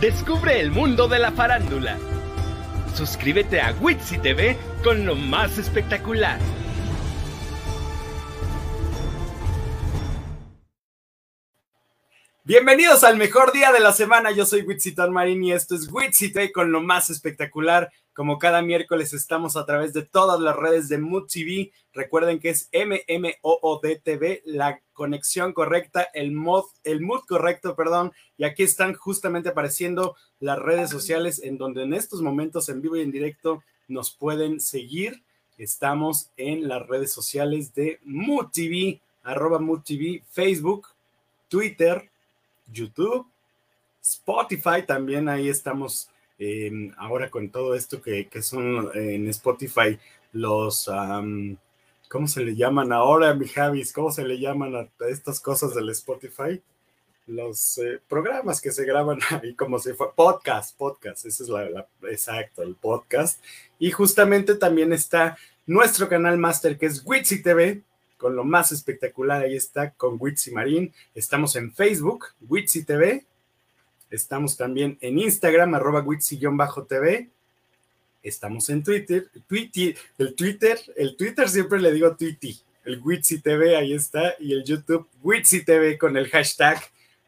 Descubre el mundo de la farándula. Suscríbete a Witsi TV con lo más espectacular. Bienvenidos al mejor día de la semana. Yo soy Witsiton Marín y esto es Witsi TV con lo más espectacular. Como cada miércoles estamos a través de todas las redes de Mood TV. Recuerden que es MMOOD TV, la conexión correcta, el mod, el mood correcto, perdón. Y aquí están justamente apareciendo las redes sociales en donde en estos momentos en vivo y en directo nos pueden seguir. Estamos en las redes sociales de Mood TV, arroba Mood TV, Facebook, Twitter, YouTube, Spotify, también ahí estamos eh, ahora con todo esto que, que son eh, en Spotify los, um, ¿cómo se le llaman ahora, mi Javis? ¿Cómo se le llaman a estas cosas del Spotify? Los eh, programas que se graban ahí como si fue podcast, podcast, ese es la, exacto, el podcast. Y justamente también está nuestro canal master que es Witsi TV, con lo más espectacular. Ahí está con Witsi Marín. Estamos en Facebook, Witsi TV. Estamos también en Instagram, arroba Witsi-TV. Estamos en Twitter, Twitter, el Twitter, el Twitter siempre le digo Twitty, el Witsi TV, ahí está, y el YouTube Witsi TV con el hashtag.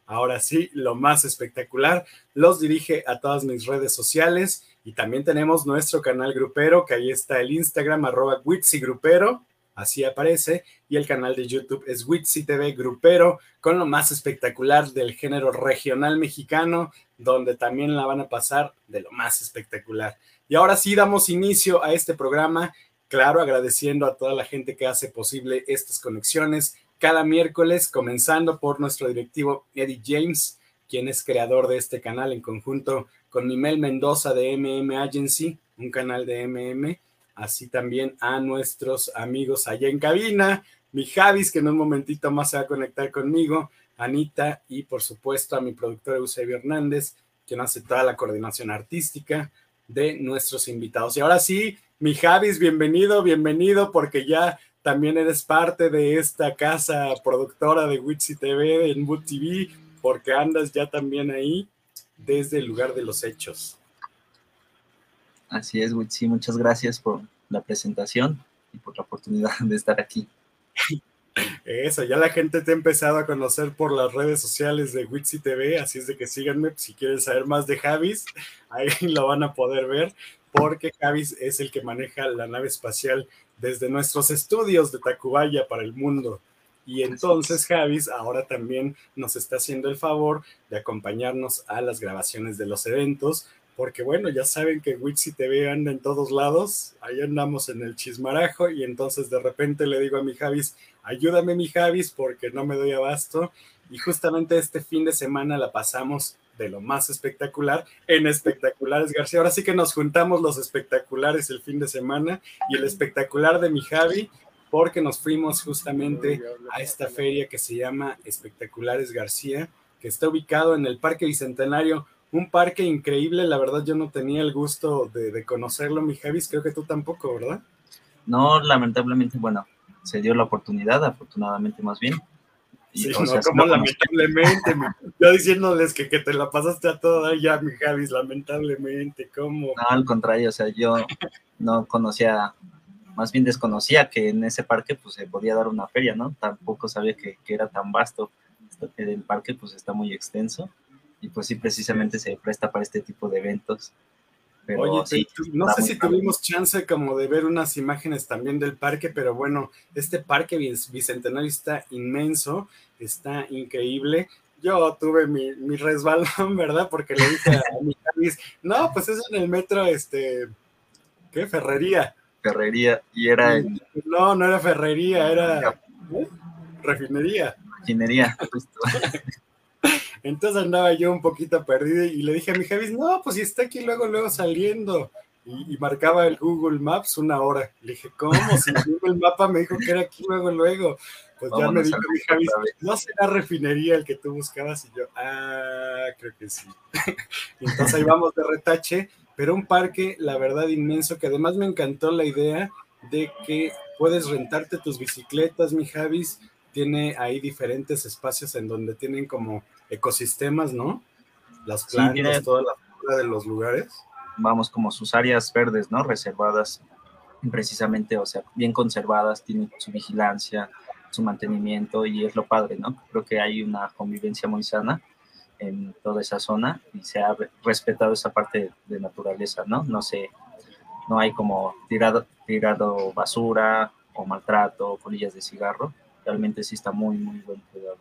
Ahora sí, lo más espectacular. Los dirige a todas mis redes sociales y también tenemos nuestro canal grupero, que ahí está el Instagram, arroba Witsi Grupero así aparece, y el canal de YouTube es Witsi TV Grupero, con lo más espectacular del género regional mexicano, donde también la van a pasar de lo más espectacular. Y ahora sí damos inicio a este programa, claro, agradeciendo a toda la gente que hace posible estas conexiones cada miércoles, comenzando por nuestro directivo Eddie James, quien es creador de este canal en conjunto con Mimel Mendoza de MM Agency, un canal de MM, así también a nuestros amigos allá en cabina, mi Javis, que en un momentito más se va a conectar conmigo, Anita y por supuesto a mi productor Eusebio Hernández, quien hace toda la coordinación artística de nuestros invitados. Y ahora sí, mi Javis, bienvenido, bienvenido, porque ya también eres parte de esta casa productora de Witsi TV en Boot TV, porque andas ya también ahí desde el lugar de los hechos. Así es, Witsi, muchas gracias por la presentación y por la oportunidad de estar aquí. Eso, ya la gente te ha empezado a conocer por las redes sociales de Witsi TV, así es de que síganme si quieren saber más de Javis, ahí lo van a poder ver, porque Javis es el que maneja la nave espacial desde nuestros estudios de Tacubaya para el mundo. Y entonces Javis ahora también nos está haciendo el favor de acompañarnos a las grabaciones de los eventos, porque bueno, ya saben que Witsi TV anda en todos lados, ahí andamos en el chismarajo y entonces de repente le digo a mi Javis, ayúdame mi Javis porque no me doy abasto y justamente este fin de semana la pasamos de lo más espectacular en Espectaculares García. Ahora sí que nos juntamos los espectaculares el fin de semana y el espectacular de mi Javi porque nos fuimos justamente a esta feria que se llama Espectaculares García, que está ubicado en el Parque Bicentenario un parque increíble, la verdad yo no tenía el gusto de, de, conocerlo, mi Javis, creo que tú tampoco, ¿verdad? No, lamentablemente, bueno, se dio la oportunidad, afortunadamente más bien. Y, sí, no, sea, como no lamentablemente, yo diciéndoles que, que, te la pasaste a toda ya, mi Javis, lamentablemente, ¿cómo? No, al contrario, o sea, yo no conocía, más bien desconocía que en ese parque pues se podía dar una feria, ¿no? Tampoco sabía que, que era tan vasto, el parque pues está muy extenso y pues sí, precisamente se presta para este tipo de eventos. Pero Oye, sí, no sé si tuvimos chance como de ver unas imágenes también del parque, pero bueno, este parque bicentenario está inmenso, está increíble. Yo tuve mi, mi resbalón, ¿verdad? Porque le dije a mi Javis, no, pues es en el metro, este, ¿qué? Ferrería. Ferrería, y era en... No, no era ferrería, era ¿eh? refinería. Refinería, justo. Entonces andaba yo un poquito perdido y le dije a mi Javis, no, pues si está aquí luego, luego saliendo. Y, y, marcaba el Google Maps una hora. Le dije, ¿cómo? Si el mapa me dijo que era aquí luego, luego. Pues ya me dijo mi Javis, no será refinería el que tú buscabas. Y yo, ah, creo que sí. Entonces ahí vamos de retache, pero un parque, la verdad, inmenso, que además me encantó la idea de que puedes rentarte tus bicicletas, mi Javis. Tiene ahí diferentes espacios en donde tienen como ecosistemas, ¿no? las plantas, toda la flora de los lugares. Vamos, como sus áreas verdes, ¿no? Reservadas precisamente, o sea, bien conservadas, tienen su vigilancia, su mantenimiento y es lo padre, ¿no? Creo que hay una convivencia muy sana en toda esa zona y se ha respetado esa parte de naturaleza, ¿no? No sé, no hay como tirado, tirado basura o maltrato, o colillas de cigarro, realmente sí está muy, muy buen cuidado.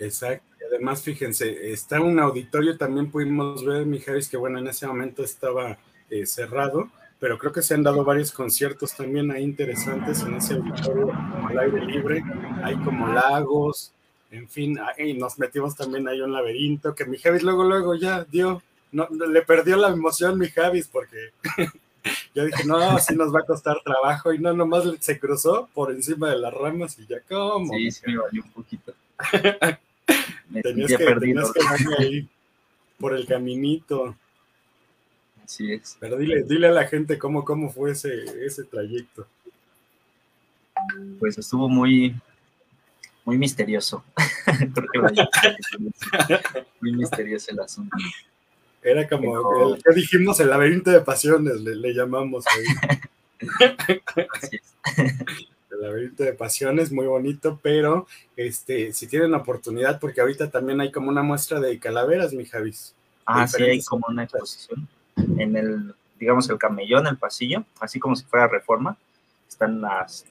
Exacto. Además, fíjense, está un auditorio, también pudimos ver, Mijares, que bueno, en ese momento estaba eh, cerrado, pero creo que se han dado varios conciertos también ahí interesantes en ese auditorio al aire libre. Hay como lagos, en fin, y nos metimos también ahí un laberinto que mi Javis luego, luego ya dio, no, le perdió la emoción mi Javis porque yo dije, no, así nos va a costar trabajo y no, nomás se cruzó por encima de las ramas y ya, ¿cómo? Sí, sí, me valió un poquito. tenías, que, tenías que ahí por el caminito. Así es. Pero dile, dile a la gente cómo, cómo fue ese, ese trayecto. Pues estuvo muy, muy misterioso. muy misterioso el asunto. Era como el que dijimos el laberinto de pasiones, le, llamamos ahí. Así es. Laberinto de pasiones, muy bonito, pero este, si tienen oportunidad, porque ahorita también hay como una muestra de calaveras, mi Javis. Ah, sí, hay como una exposición en el, digamos, el camellón, el pasillo, así como si fuera reforma, están las,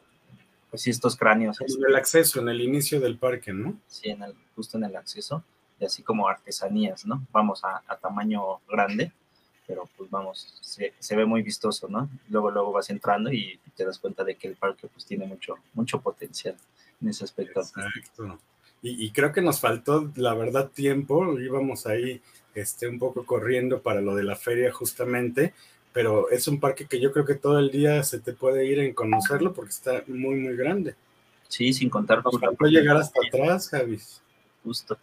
pues sí, estos cráneos. En el acceso, en el inicio del parque, ¿no? Sí, en el, justo en el acceso, y así como artesanías, ¿no? Vamos a, tamaño grande, pero pues vamos, se, se, ve muy vistoso, ¿no? Luego, luego vas entrando y te das cuenta de que el parque pues tiene mucho, mucho potencial en ese aspecto. Exacto. Y, y creo que nos faltó, la verdad, tiempo, íbamos ahí este, un poco corriendo para lo de la feria justamente, pero es un parque que yo creo que todo el día se te puede ir en conocerlo porque está muy, muy grande. Sí, sin contar con... Nos llegar hasta atrás, Javis. Justo,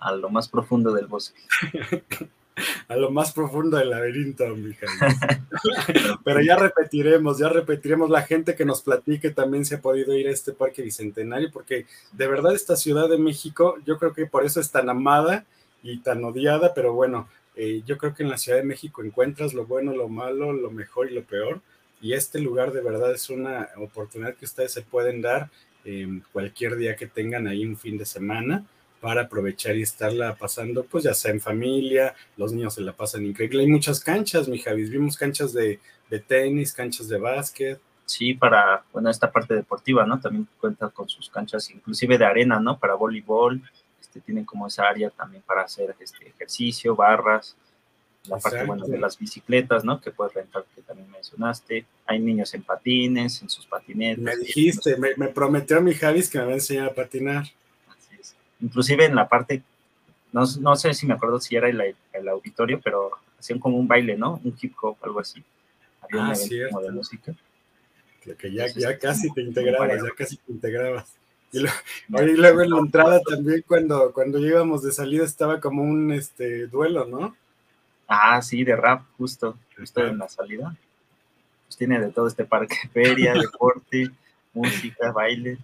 a lo más profundo del bosque. a lo más profundo del laberinto, mi Pero ya repetiremos, ya repetiremos. La gente que nos platique también se ha podido ir a este parque bicentenario, porque de verdad esta Ciudad de México, yo creo que por eso es tan amada y tan odiada, pero bueno, eh, yo creo que en la Ciudad de México encuentras lo bueno, lo malo, lo mejor y lo peor. Y este lugar de verdad es una oportunidad que ustedes se pueden dar eh, cualquier día que tengan ahí un fin de semana para aprovechar y estarla pasando, pues ya sea en familia, los niños se la pasan increíble. Hay muchas canchas, mi Javis, vimos canchas de, de tenis, canchas de básquet. Sí, para, bueno, esta parte deportiva, ¿no? También cuenta con sus canchas, inclusive de arena, ¿no? Para voleibol, este, tienen como esa área también para hacer este ejercicio, barras, la parte bueno, de las bicicletas, ¿no? Que puedes rentar, que también mencionaste. Hay niños en patines, en sus patinetas. Me dijiste, me, prometió mi Javis que me va a enseñar a patinar. Inclusive en la parte, no, no sé si me acuerdo si era el, el, auditorio, pero hacían como un baile, ¿no? Un hip hop, algo así. Había ah, un como de música. que ya, ya casi te integrabas, ya casi te integrabas. Y luego, en la entrada también cuando, cuando íbamos de salida estaba como un este duelo, ¿no? Ah, sí, de rap, justo, justo en la salida. Pues tiene de todo este parque, feria, deporte, música, baile,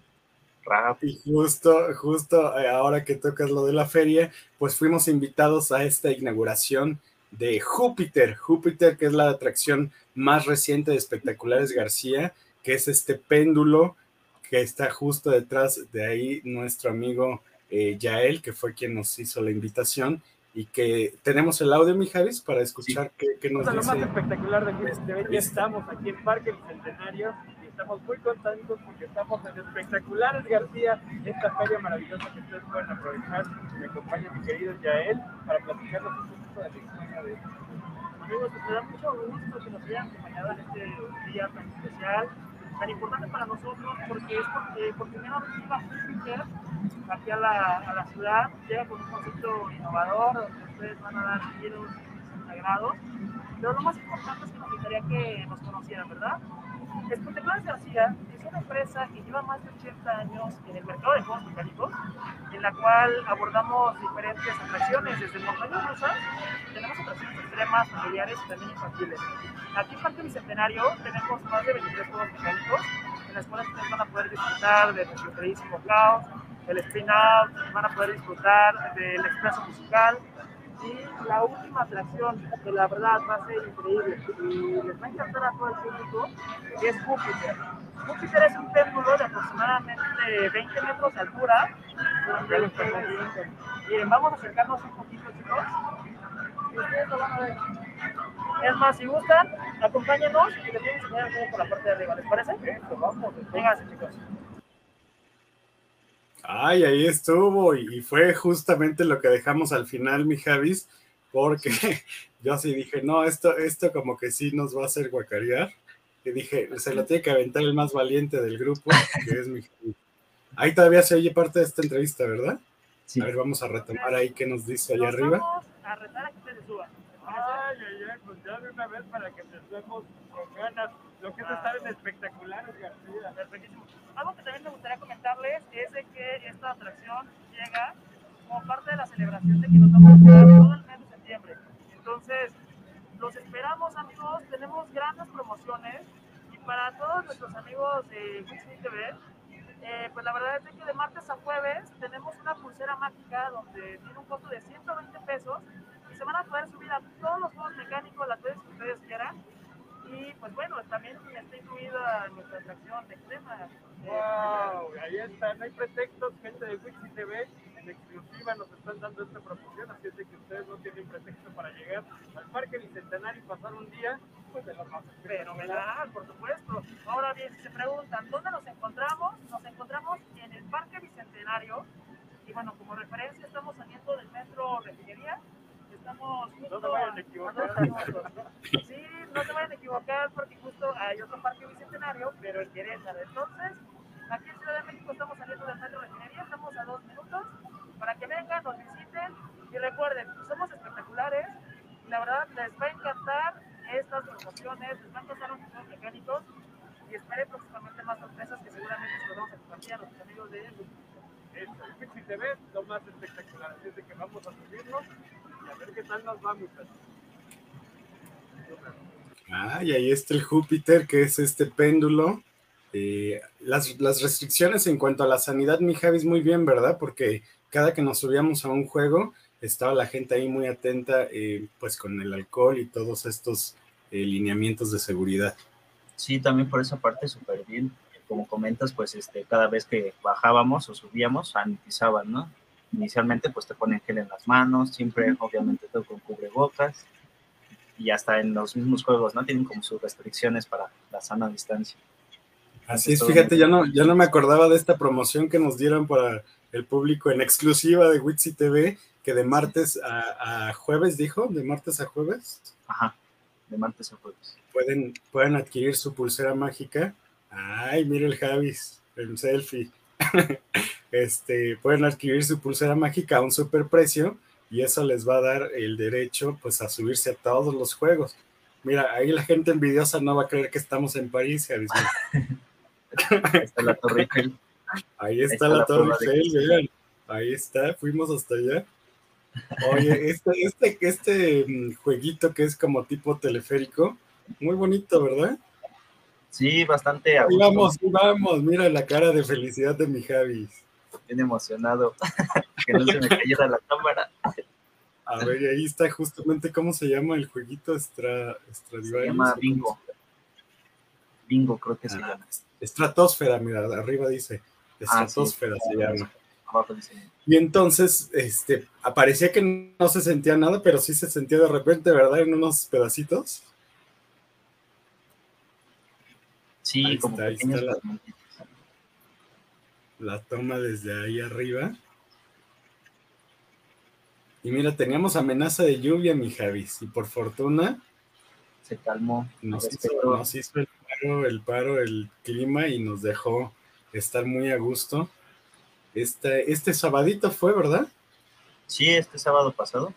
rap. Y justo, justo eh, ahora que tocas lo de la feria, pues fuimos invitados a esta inauguración de Júpiter. Júpiter, que es la atracción más reciente de Espectaculares García, que es este péndulo que está justo detrás de ahí nuestro amigo eh, Yael, que fue quien nos hizo la invitación y que tenemos el audio, mi Javis, para escuchar qué, qué, nos dice. Lo más espectacular de este ya estamos aquí en Parque Bicentenario y estamos muy contentos porque estamos en Espectaculares García, esta feria maravillosa que ustedes pueden aprovechar. Me acompaña mi querido Yael para platicarnos un poquito de la historia de Amigos, nos da mucho gusto que nos hayan acompañado en este día tan especial tan importante para nosotros porque es porque por primera vez llega Júpiter aquí a la, a la ciudad, llega con un concepto innovador donde ustedes van a dar giros integrados. Pero lo más importante es que nos gustaría que nos conocieran, ¿verdad? Espectaculares García es una empresa que lleva más de 80 años en el mercado de juegos mecánicos, en la cual abordamos diferentes atracciones, desde montañas rusas, tenemos atracciones extremas, familiares y también infantiles. Aquí en Parque Bicentenario tenemos más de 23 juegos mecánicos, en las cuales ustedes van a poder disfrutar de nuestro queridísimo caos, el spin-out, van a poder disfrutar del expreso musical y la última atracción, que la verdad va a ser increíble y les va a encantar a todo el público, es Júpiter. Júpiter es un péndulo de aproximadamente 20 metros de altura. Miren, vamos a acercarnos un poquito, chicos. Y ustedes lo van a ver. Es más, si gustan, acompáñenos y les voy a enseñar un poco por la parte de arriba. ¿Les parece? Eso, vamos. Vengan, chicos. Ay, ahí estuvo y fue justamente lo que dejamos al final, mi Javis, porque yo sí dije, no, esto, esto como que sí nos va a hacer guacarear. Y dije, se lo tiene que aventar el más valiente del grupo, que es mi Javis. Ahí todavía se oye parte de esta entrevista, ¿verdad? Sí. A ver, vamos a retomar ahí qué nos dice allá arriba. Vamos a retar a que ustedes suban. Ay, ay, ay, pues ya de una vez para que empecemos con ganas. Lo que es estar en espectaculares, García. Perfectísimo. Algo que también me gustaría comentarles es de que esta atracción llega como parte de la celebración de que nos vamos a quedar todo el mes de septiembre. Entonces, los esperamos, amigos. Tenemos grandes promociones y para todos nuestros amigos de Wixi TV, eh, pues la verdad es que de martes a jueves tenemos una pulsera mágica donde tiene un costo de 120 pesos y se van a poder subir a todos los juegos mecánicos las veces que ustedes quieran. Y pues bueno, también está incluida nuestra atracción de crema. eh, Wow, ahí está, no hay pretextos, gente de Wixi TV, en exclusiva nos están dando esta promoción, así es de que ustedes no tienen pretexto para llegar al Parque Bicentenario y pasar un día, pues de los más. Fenomenal, por supuesto. Ahora bien, si se preguntan, ¿dónde nos encontramos? Nos encontramos en el Parque Bicentenario. Y bueno, como referencia, estamos saliendo del metro Refinería. Estamos justo No se vayan a equivocar. Sí, no se vayan a equivocar porque justo hay otro Parque Bicentenario, pero en Querétaro. Entonces, aquí en Ciudad de México estamos saliendo del metro Refinería, estamos a dos minutos para que vengan, nos visiten y recuerden, somos espectaculares y la verdad les va a encantar estas promociones, les va a encantar los juegos mecánicos y esperen próximamente más sorpresas que seguramente se los vamos a compartir a nuestros amigos de Edu. Eso, el Wixi TV, lo más espectacular, así es de que vamos a subirnos a ver qué tal. Ah, y ahí está el Júpiter, que es este péndulo. Eh, las, las restricciones en cuanto a la sanidad, mi Javis, muy bien, ¿verdad? Porque cada que nos subíamos a un juego, estaba la gente ahí muy atenta, eh, pues con el alcohol y todos estos eh, lineamientos de seguridad. Sí, también por esa parte súper bien. Como comentas, pues este, cada vez que bajábamos o subíamos, sanitizaban, ¿no? Inicialmente, pues te ponen gel en las manos, siempre, obviamente, todo con cubrebocas. Y hasta en los mismos juegos, ¿no? Tienen como sus restricciones para la sana distancia. Así es, fíjate, ya no, ya no me acordaba de esta promoción que nos dieron para el público en exclusiva de Witsi TV, que de martes a, a jueves, dijo, de martes a jueves, Ajá, de martes a jueves. pueden, pueden adquirir su pulsera mágica. Ay, mira el Javis, el selfie. este, pueden adquirir su pulsera mágica a un super precio y eso les va a dar el derecho pues a subirse a todos los juegos. Mira, ahí la gente envidiosa no va a creer que estamos en París, Javis. Ahí está la Torre Eiffel. Ahí está, está la, la Torre Eiffel, vean. Ahí está, fuimos hasta allá. Oye, este, este, este mm, jueguito que es como tipo teleférico, muy bonito, ¿verdad? Sí, bastante Ahí vamos, vamos, mira la cara de felicidad de mi Javis. Bien emocionado. que no se me cayera la cámara. A ver, y ahí está justamente cómo se llama el jueguito Extra, Se llama Bingo. Bingo, creo que se Ah, llama. Estratosfera, mira, arriba dice. Ah, sí. Estratosfera se llama. Abajo dice. Y entonces, este, aparecía que no se sentía nada, pero sí se sentía de repente, ¿verdad? En unos pedacitos. Sí, Ahí como está, ahí pequeños está la-. La toma desde ahí arriba. Y mira, teníamos amenaza de lluvia, mi Javis, y por fortuna Se calmó. nos hizo, respetó. nos hizo el paro, el paro, el clima y nos dejó estar muy a gusto. Este, este sabadito fue, ¿verdad? Sí, este sábado pasado.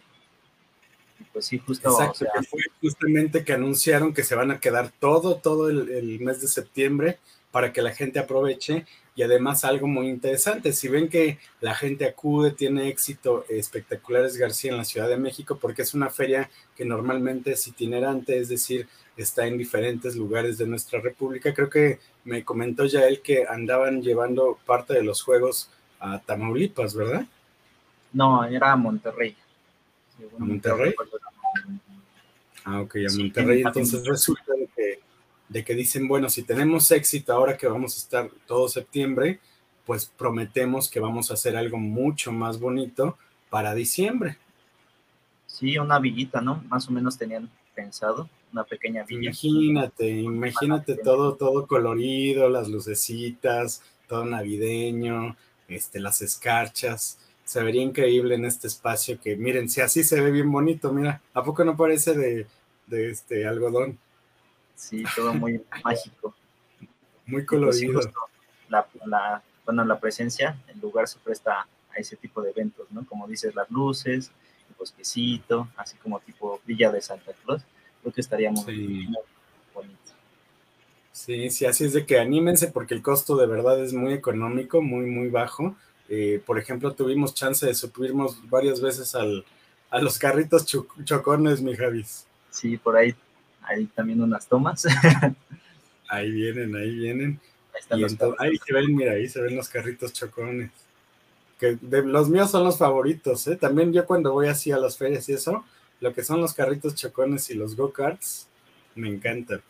Pues sí, justo. o Exacto, sea, que fue justamente que anunciaron que se van a quedar todo, todo el, el mes de septiembre para que la gente aproveche y además algo muy interesante, si ven que la gente acude, tiene éxito espectaculares García en la Ciudad de México porque es una feria que normalmente es itinerante, es decir, está en diferentes lugares de nuestra república. Creo que me comentó ya él que andaban llevando parte de los juegos a Tamaulipas, ¿verdad? No, era a Monterrey. ¿A Monterrey? Ah, ok, a Monterrey. Entonces resulta que, de que dicen, bueno, si tenemos éxito ahora que vamos a estar todo septiembre, pues prometemos que vamos a hacer algo mucho más bonito para diciembre. Sí, una villita, ¿no? Más o menos tenían pensado una pequeña villa. Imagínate, imagínate todo, todo colorido, las lucecitas, todo navideño, este, las escarchas. Se vería increíble en este espacio que, miren, si así se ve bien bonito, mira, ¿a poco no parece de, de este algodón? Sí, todo muy mágico. Muy colorido. la, la, bueno, la presencia, el lugar se presta a ese tipo de eventos, ¿no? Como dices, las luces, el bosquecito, así como tipo Villa de Santa Cruz, creo que estaría muy, bonito. Sí, sí, así es de que anímense porque el costo de verdad es muy económico, muy, muy bajo. Eh, por ejemplo, tuvimos chance de subirnos varias veces al, a los carritos chocones, mi Javis. Sí, por ahí hay también unas tomas. ahí vienen, ahí vienen. Ahí, ahí se ven, mira, ahí se ven los carritos chocones. Que de, los míos son los favoritos, ¿eh? También yo cuando voy así a las ferias y eso, lo que son los carritos chocones y los go-karts, me encantan.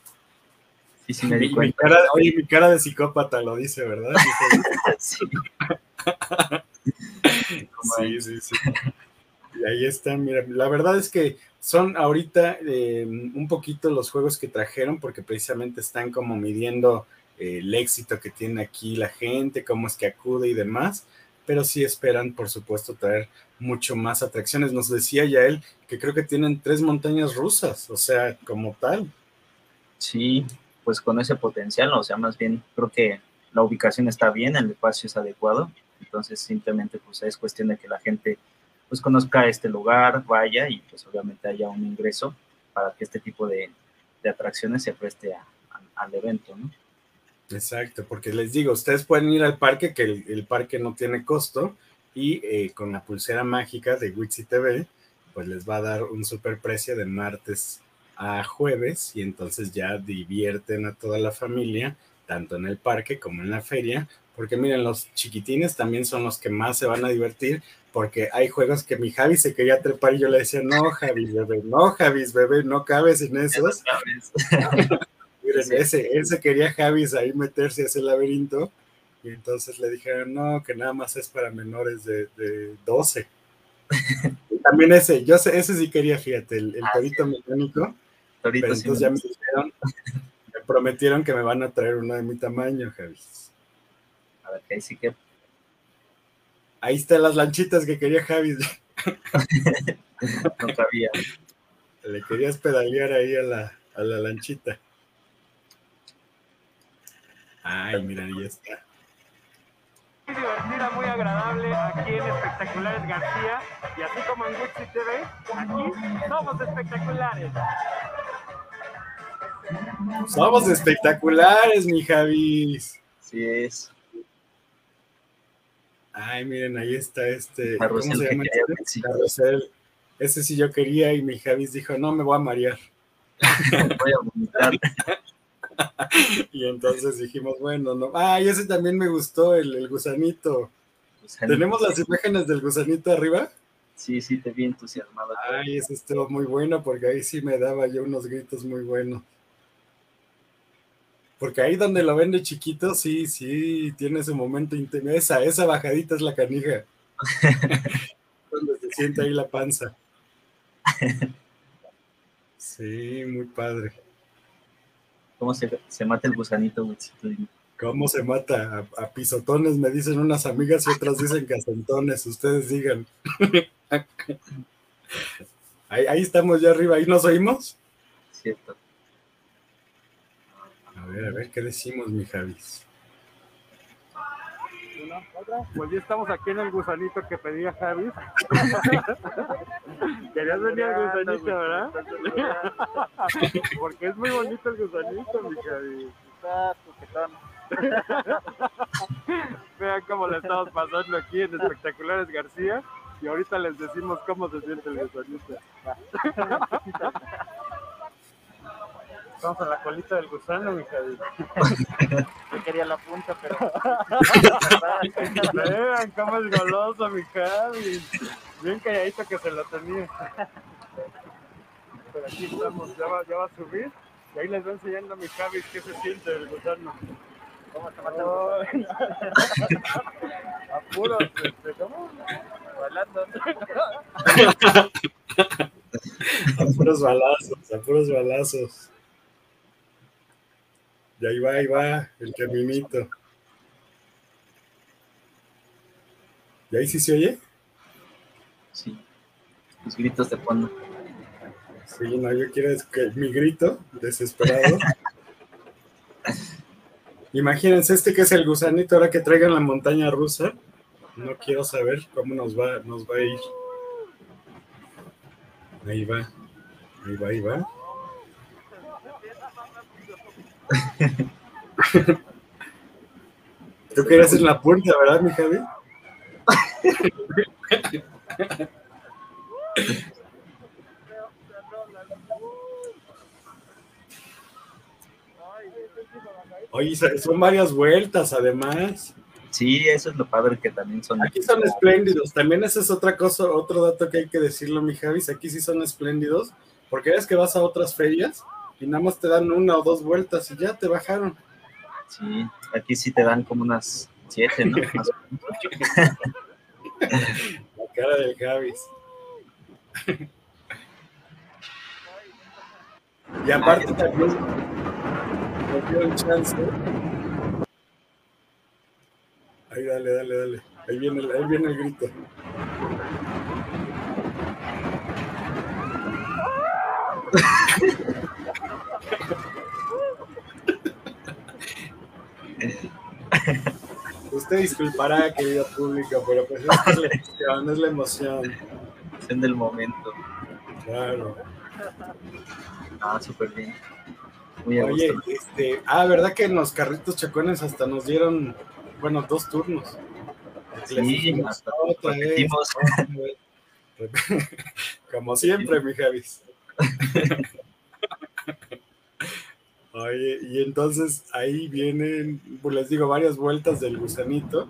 Sí, sí, me di Mi cara, oye, mi cara de psicópata lo dice, ¿verdad? sí. sí, sí, sí. Ahí están, mira, la verdad es que son ahorita eh, un poquito los juegos que trajeron porque precisamente están como midiendo eh, el éxito que tiene aquí la gente, cómo es que acude y demás, pero sí esperan, por supuesto, traer mucho más atracciones. Nos decía ya él que creo que tienen tres montañas rusas, o sea, como tal. Sí, pues con ese potencial, o sea, más bien creo que la ubicación está bien, el espacio es adecuado, entonces simplemente pues es cuestión de que la gente pues conozca este lugar, vaya y pues obviamente haya un ingreso para que este tipo de, de atracciones se preste a, al evento, ¿no? Exacto, porque les digo, ustedes pueden ir al parque, que el, parque no tiene costo, y eh, con la pulsera mágica de Witsi TV, pues les va a dar un super precio de martes a jueves, y entonces ya divierten a toda la familia, tanto en el parque como en la feria, porque miren, los chiquitines también son los que más se van a divertir, porque hay juegos que mi Javi se quería trepar y yo le decía, no, Javi, bebé, no, Javi, bebé, no cabes en esos. Miren, ese, ese quería Javis ahí meterse a ese laberinto y entonces le dijeron, no, que nada más es para menores de, de 12. También ese, yo sé, ese sí quería, fíjate, el, el ah, torito mecánico. Torito pero entonces ya me dijeron, me prometieron que me van a traer uno de mi tamaño, Javis. A ver, que ahí sí que. Ahí están las lanchitas que quería Javis. no cabía. Le querías pedalear ahí a la, a la lanchita. Ay, mira, ahí está. Muy divertida, muy agradable aquí en Espectaculares García y así como en Gucci TV, aquí somos espectaculares. Somos espectaculares, mi Javis. Sí es. Ay, miren, ahí está este. ¿Cómo se llama este? Carrusel. Ese sí yo quería y mi Javis dijo, no, me voy a marear. voy a vomitar. y entonces dijimos, bueno, no. Ah, y ese también me gustó, el, gusanito. ¿Tenemos las imágenes del gusanito arriba? Sí, sí, te vi entusiasmado. Ay, ese estuvo muy bueno porque ahí sí me daba yo unos gritos muy buenos. Porque ahí donde lo ven de chiquito, sí, sí, tiene ese momento íntimo. Esa, esa bajadita es la canija. donde se siente ahí la panza. Sí, muy padre. ¿Cómo se, se mata el gusanito, ¿Cómo se mata? A, pisotones me dicen unas amigas y otras dicen que Ustedes digan. ahí, ahí estamos ya arriba. ¿Ahí nos oímos? Cierto. A ver, a ver, ¿qué decimos, mi Javis? Pues ya estamos aquí en el gusanito que pedía Javi. Querías venir al gusanito, ¿verdad? Porque es muy bonito el gusanito, mi Javi. Vean cómo le estamos pasando aquí en Espectaculares García. Y ahorita les decimos cómo se siente el gusanito. Vamos a la colita del gusano, mi Javi. Yo quería la punta, pero. Vean cómo es goloso, mi Javi. Bien calladito que se lo tenía. Pero aquí estamos, ya va, ya va a subir. Y ahí les va enseñando a mi Javi qué se siente el gusano. ¿Cómo te mata el Ay. A puros, este, ¿cómo? Bailando. A puros balazos, a puros balazos. Y ahí va, ahí va, el caminito. ¿Y ahí sí se oye? Sí. Los gritos de fondo. Sí, no, yo quiero que mi grito, desesperado. Imagínense este que es el gusanito, ahora que traigan la montaña rusa. No quiero saber cómo nos va, nos va a ir. Ahí va, ahí va, ahí va. Tú querías en la punta, ¿verdad, mi Javi? Oye, son- varias vueltas, además. Sí, eso es lo padre que también son. Aquí son espléndidos. También esa es otra cosa, otro dato que hay que decirlo, mi Javis. Aquí sí son espléndidos, porque ves que vas a otras ferias y nada más te dan una o dos vueltas y ya te bajaron. Sí, aquí sí te dan como unas siete, ¿no? Más. La cara del Javis. y aparte también nos dieron chance. Ahí dale, dale, dale. Ahí viene el, ahí viene el grito. Usted disculpará, querido público, pero pues es la emoción, es la emoción. Es del momento. Claro. Ah, súper bien. Muy a Oye, gusto. este, ah, ¿verdad que en los carritos chacones hasta nos dieron, bueno, dos turnos? Sí, hasta otra vez, repetimos. otra vez. Como siempre, mi Javis. Oye, y entonces ahí vienen, pues les digo, varias vueltas del gusanito.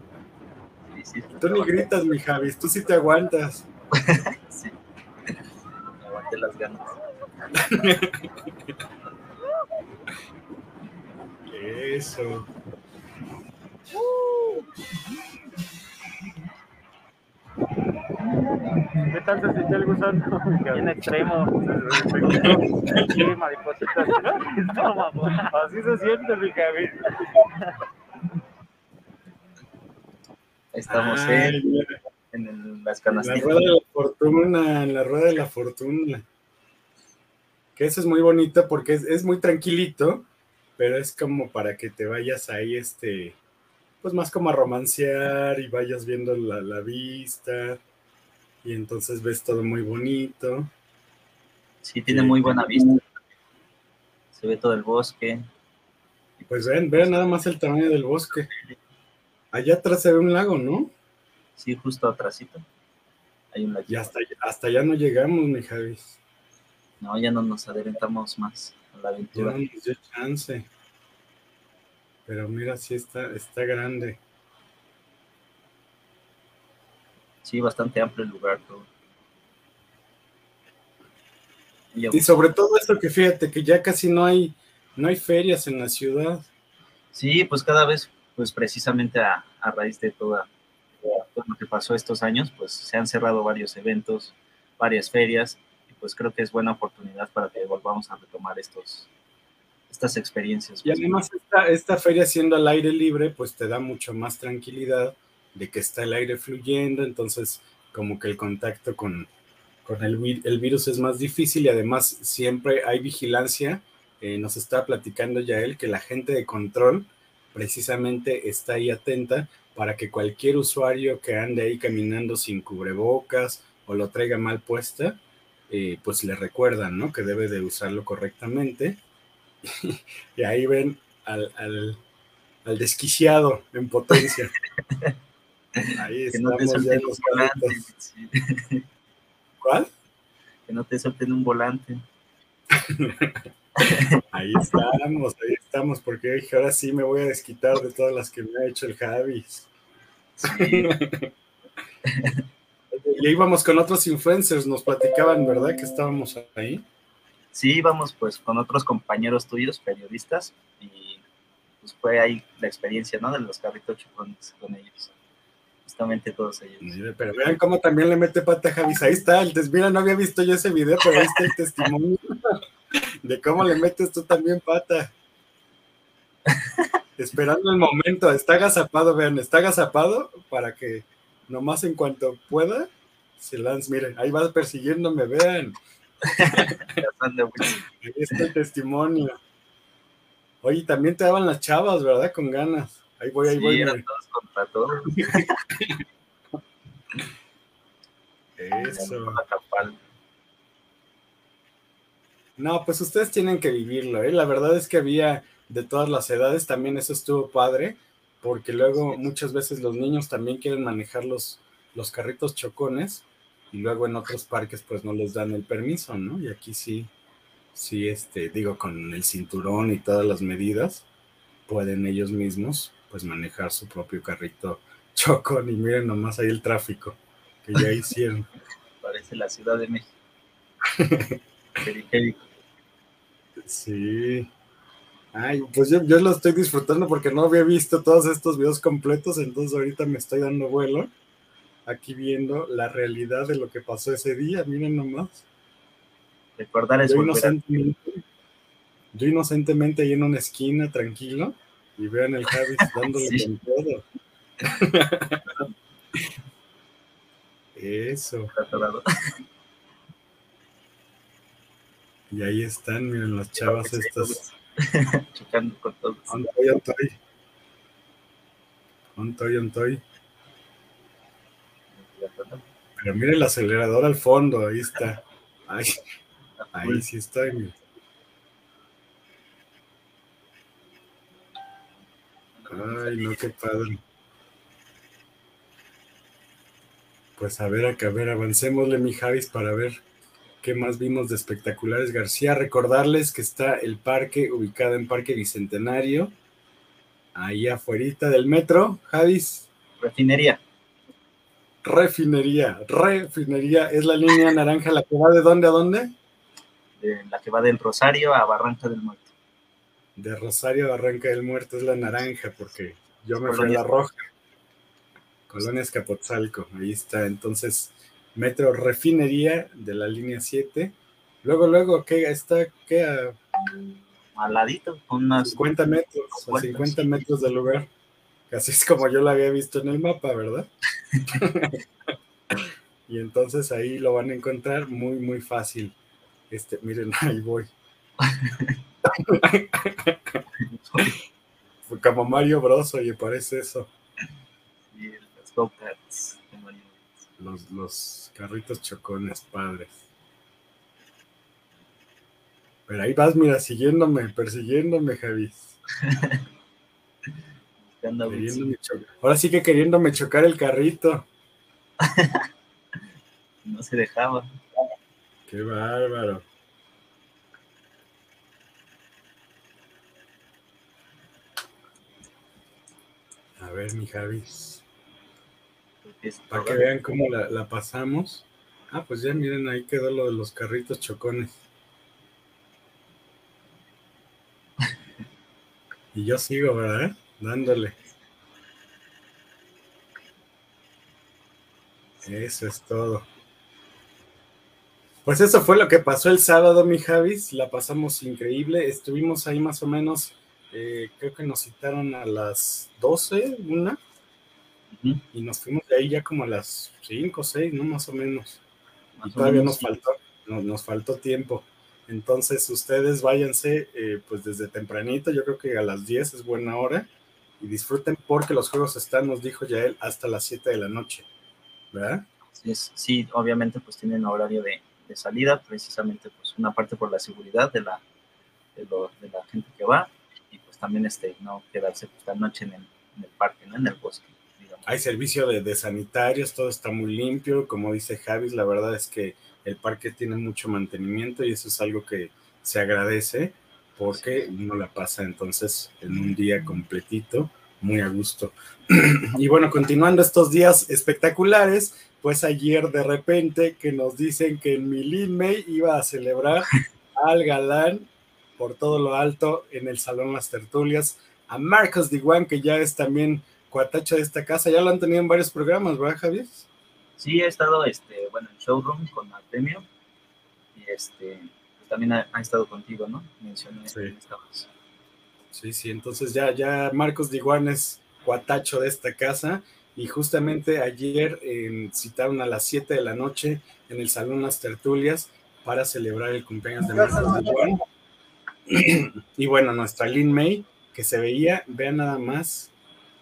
Sí, sí, Tú ni gritas, mi Javis, tú sí te aguantas. Sí. Me aguanté las ganas. Eso. ¿Qué tal se sintió el gusano? Bien extremo. Sí, maripositas en. Así se siente, mi. Ahí estamos Ay, en, en el- las la canastitas. rueda de la fortuna, en la rueda de la fortuna. Que eso es muy bonito porque es, es muy tranquilito, pero es como para que te vayas ahí, este, pues más como a romancear y vayas viendo la, la vista. Y entonces ves todo muy bonito. Sí, tiene muy buena vista. Se ve todo el bosque. Pues ven, vean nada más el tamaño del bosque. Allá atrás se ve un lago, ¿no? Sí, justo atrásito. Hay un lago. Y hasta, hasta allá no llegamos, mi Javis. No, ya no nos adelantamos más a la Ya aventura. no nos dio chance. Pero mira, sí está, está grande. Sí, bastante amplio el lugar. Todo. Y sobre todo esto que fíjate que ya casi no hay, no hay ferias en la ciudad. Sí, pues cada vez, pues precisamente a, a raíz de toda, todo lo que pasó estos años, pues se han cerrado varios eventos, varias ferias, y pues creo que es buena oportunidad para que volvamos a retomar estos, estas experiencias. Y además esta, esta feria siendo al aire libre, pues te da mucho más tranquilidad de que está el aire fluyendo, entonces como que el contacto con, con el, el virus es más difícil y además siempre hay vigilancia. Eh, nos está platicando ya él que la gente de control precisamente está ahí atenta para que cualquier usuario que ande ahí caminando sin cubrebocas o lo traiga mal puesta, eh, pues le recuerdan, ¿no? Que debe de usarlo correctamente. y ahí ven al, al, al desquiciado en potencia. Ahí que no te suelten en un volante. sí, ¿Cuál? que no te suelten un volante. Ahí estamos, ahí estamos, porque dije, ahora sí me voy a desquitar de todas las que me ha hecho el Javis. Sí, Y íbamos con otros influencers, nos platicaban, ¿verdad? Que estábamos ahí. sí, íbamos pues con otros compañeros tuyos, periodistas, y pues fue ahí la experiencia, ¿no? De los carritos chocones con ellos. Justamente todos ellos. Pero vean cómo también le mete pata a Javis. Ahí está, el mira, no había visto yo ese video, pero ahí está el testimonio de cómo le metes tú también pata. Esperando el momento, está agazapado, vean, está agazapado para que nomás en cuanto pueda se lance. Miren, ahí va persiguiéndome, vean. Vuelta. Ahí está el testimonio. Oye, también te daban las chavas, ¿verdad? Con ganas. Ahí voy, ahí Sí, voy. eran todos contra todos. Eso. No, pues ustedes tienen que vivirlo, ¿eh? La verdad es que había de todas las edades, también eso estuvo padre, porque luego Sí. muchas veces los niños también quieren manejar los, los carritos chocones y luego en otros parques pues no les dan el permiso, ¿no? Y aquí sí, sí, este, digo, con el cinturón y todas las medidas, pueden ellos mismos pues manejar su propio carrito chocón y miren nomás ahí el tráfico que ya hicieron. Parece la Ciudad de México. Periférico. Sí. Ay, pues yo, yo lo estoy disfrutando porque no había visto todos estos videos completos, entonces ahorita me estoy dando vuelo aquí viendo la realidad de lo que pasó ese día, miren nomás. Recordar es Yo inocentemente, yo inocentemente ahí en una esquina, tranquilo, y vean el Javis dándole Sí. con todo. Eso. Y ahí están, miren las chavas estas. Chocando con todos. Ontoy, ontoy. Ontoy, ontoy. Pero mire el acelerador al fondo, ahí está. Ay, ahí sí está. mire. Ay, no, qué padre. Pues a ver, a ver, avancémosle, mi Javis, para ver qué más vimos de espectaculares. García, recordarles que está el parque ubicado en Parque Bicentenario, ahí afuerita del metro. Javis, Refinería. refinería, refinería, es la línea naranja la que va de dónde a dónde? de la que va del Rosario a Barranca del Muerto. De Rosario Barranca del Muerto es la naranja, porque yo me fui a la roja. Colonia Escapotzalco, ahí está. Entonces, metro refinería de la línea 7. Luego, luego, ¿qué está? ¿Qué? A Al ladito, unas 50 metros, a 50, 50 sí. metros del lugar. Así es como yo lo había visto en el mapa, ¿verdad? y entonces ahí lo van a encontrar muy, muy fácil. Este, miren, ahí voy. Como Mario Bros, oye, parece eso. y las go-karts. como yo. Los, los carritos chocones, padres. Pero ahí vas, mira, siguiéndome, persiguiéndome, Javis. Ahora sí que queriéndome chocar el carrito. no se dejaba. Qué bárbaro. Ver, mi Javis. Es Para que vean cómo la, la pasamos. Ah, pues ya miren, ahí quedó lo de los carritos chocones. Y yo sigo, ¿verdad? Dándole. Eso es todo. Pues eso fue lo que pasó el sábado, mi Javis. La pasamos increíble. Estuvimos ahí más o menos, eh, creo que nos citaron a las 12, una, y nos fuimos de ahí ya como a las 5 o 6, ¿no? Más o menos. Y o todavía menos, nos faltó, no- nos faltó tiempo. Entonces ustedes váyanse eh, pues desde tempranito, yo creo que a las 10 es buena hora y disfruten porque los juegos están, nos dijo ya él, hasta las 7 de la noche, ¿verdad? Sí, sí, obviamente pues tienen horario de, de salida, precisamente pues una parte por la seguridad de la, de, lo- de la gente que va también este no quedarse pues, la noche en el, en el parque, ¿no? en el bosque, digamos. Hay servicio de, de sanitarios, todo está muy limpio, como dice Javis, la verdad es que el parque tiene mucho mantenimiento y eso es algo que se agradece porque uno la pasa entonces en un día completito, muy a gusto. y bueno, continuando estos días espectaculares, pues ayer de repente que nos dicen que en Milin May iba a celebrar al galán por todo lo alto en el Salón Las Tertulias, a Marcos Diguan, que ya es también cuatacho de esta casa, ya lo han tenido en varios programas, ¿verdad, Javier? Sí, he estado, este, bueno, en showroom con Artemio y este, pues también ha, estado contigo, ¿no? Mencioné sí. Sí, sí, entonces ya, ya Marcos Diguan es cuatacho de esta casa y justamente ayer citaron a las 7 de la noche en el Salón Las Tertulias para celebrar el cumpleaños de Marcos Diguan. y bueno, nuestra Lin May, que se veía, vean nada más,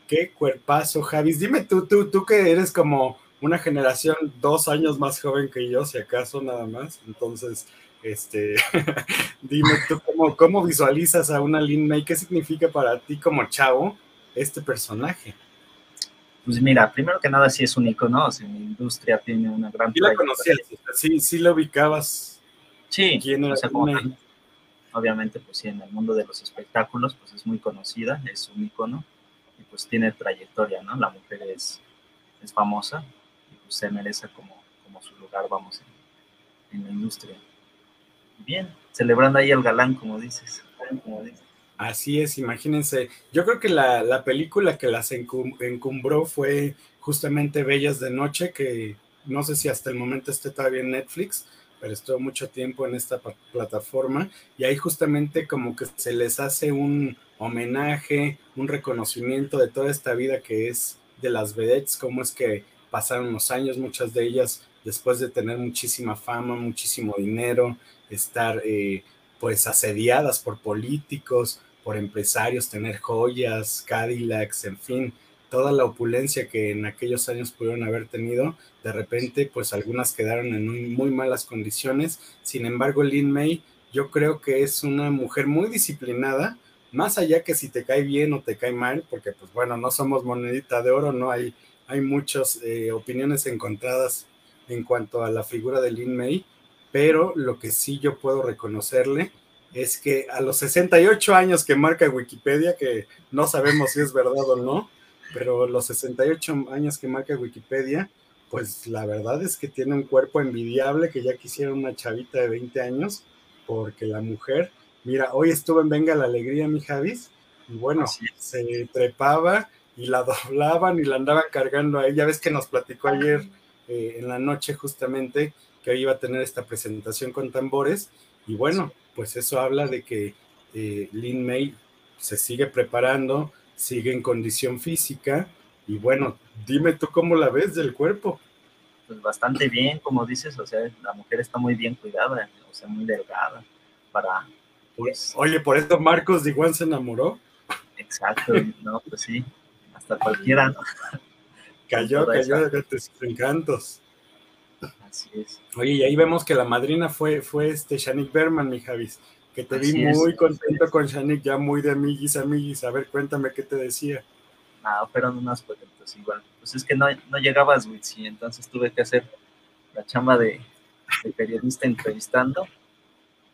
qué cuerpazo, Javis. Dime tú, tú, tú que eres como una generación dos años más joven que yo, si acaso nada más. Entonces, este, dime tú cómo, cómo visualizas a una Lin May, qué significa para ti como chavo este personaje. Pues mira, primero que nada sí es un icono, o sea, mi industria tiene una gran... ¿Y la conocías? Sí, sí la ubicabas. Sí, ¿Quién era o sea, obviamente, pues sí, en el mundo de los espectáculos, pues es muy conocida, es un icono y pues tiene trayectoria, ¿no? La mujer es, es famosa y pues se merece como, como su lugar, vamos, en, la industria. Bien, celebrando ahí el galán, como dices. Así es, imagínense. Yo creo que la, la película que las encumbró fue justamente Bellas de Noche, que no sé si hasta el momento esté todavía en Netflix, pero estuvo mucho tiempo en esta plataforma y ahí justamente como que se les hace un homenaje, un reconocimiento de toda esta vida que es de las vedettes, cómo es que pasaron los años, muchas de ellas después de tener muchísima fama, muchísimo dinero, estar eh, pues asediadas por políticos, por empresarios, tener joyas, Cadillacs, en fin, toda la opulencia que en aquellos años pudieron haber tenido, de repente, pues algunas quedaron en muy malas condiciones. Sin embargo, Lin May, yo creo que es una mujer muy disciplinada, más allá que si te cae bien o te cae mal, porque pues bueno, no somos monedita de oro, no hay, hay muchas eh, opiniones encontradas en cuanto a la figura de Lin May, pero lo que sí yo puedo reconocerle es que a los 68 años que marca Wikipedia, que no sabemos si es verdad o no, pero los 68 años que marca Wikipedia, pues la verdad es que tiene un cuerpo envidiable que ya quisiera una chavita de 20 años, porque la mujer, mira, hoy estuvo en Venga la Alegría, mi Javis, y bueno, se trepaba y la doblaban y la andaban cargando a ella. Ves que nos platicó ayer eh, en la noche justamente que hoy iba a tener esta presentación con tambores, y bueno, pues eso habla de que eh, Lin May se sigue preparando, sigue en condición física y bueno, dime tú cómo la ves del cuerpo. Pues bastante bien, como dices, o sea, la mujer está muy bien cuidada, o sea, muy delgada para... Pues, Oye, por eso Marcos de Iguan se enamoró. Exacto, no, pues sí, hasta cualquiera. ¿no? Cayó, cayó de tus encantos. Así es. Oye, y ahí vemos que la madrina fue, fue este Shanik Berman, mi Javis que te vi muy contento con Shanik, ya muy de amiguis, amiguis. A ver, cuéntame qué te decía. Ah, fueron unas fotitos igual. Pues es que no, no llegabas, Witsi, entonces tuve que hacer la chamba de, periodista entrevistando.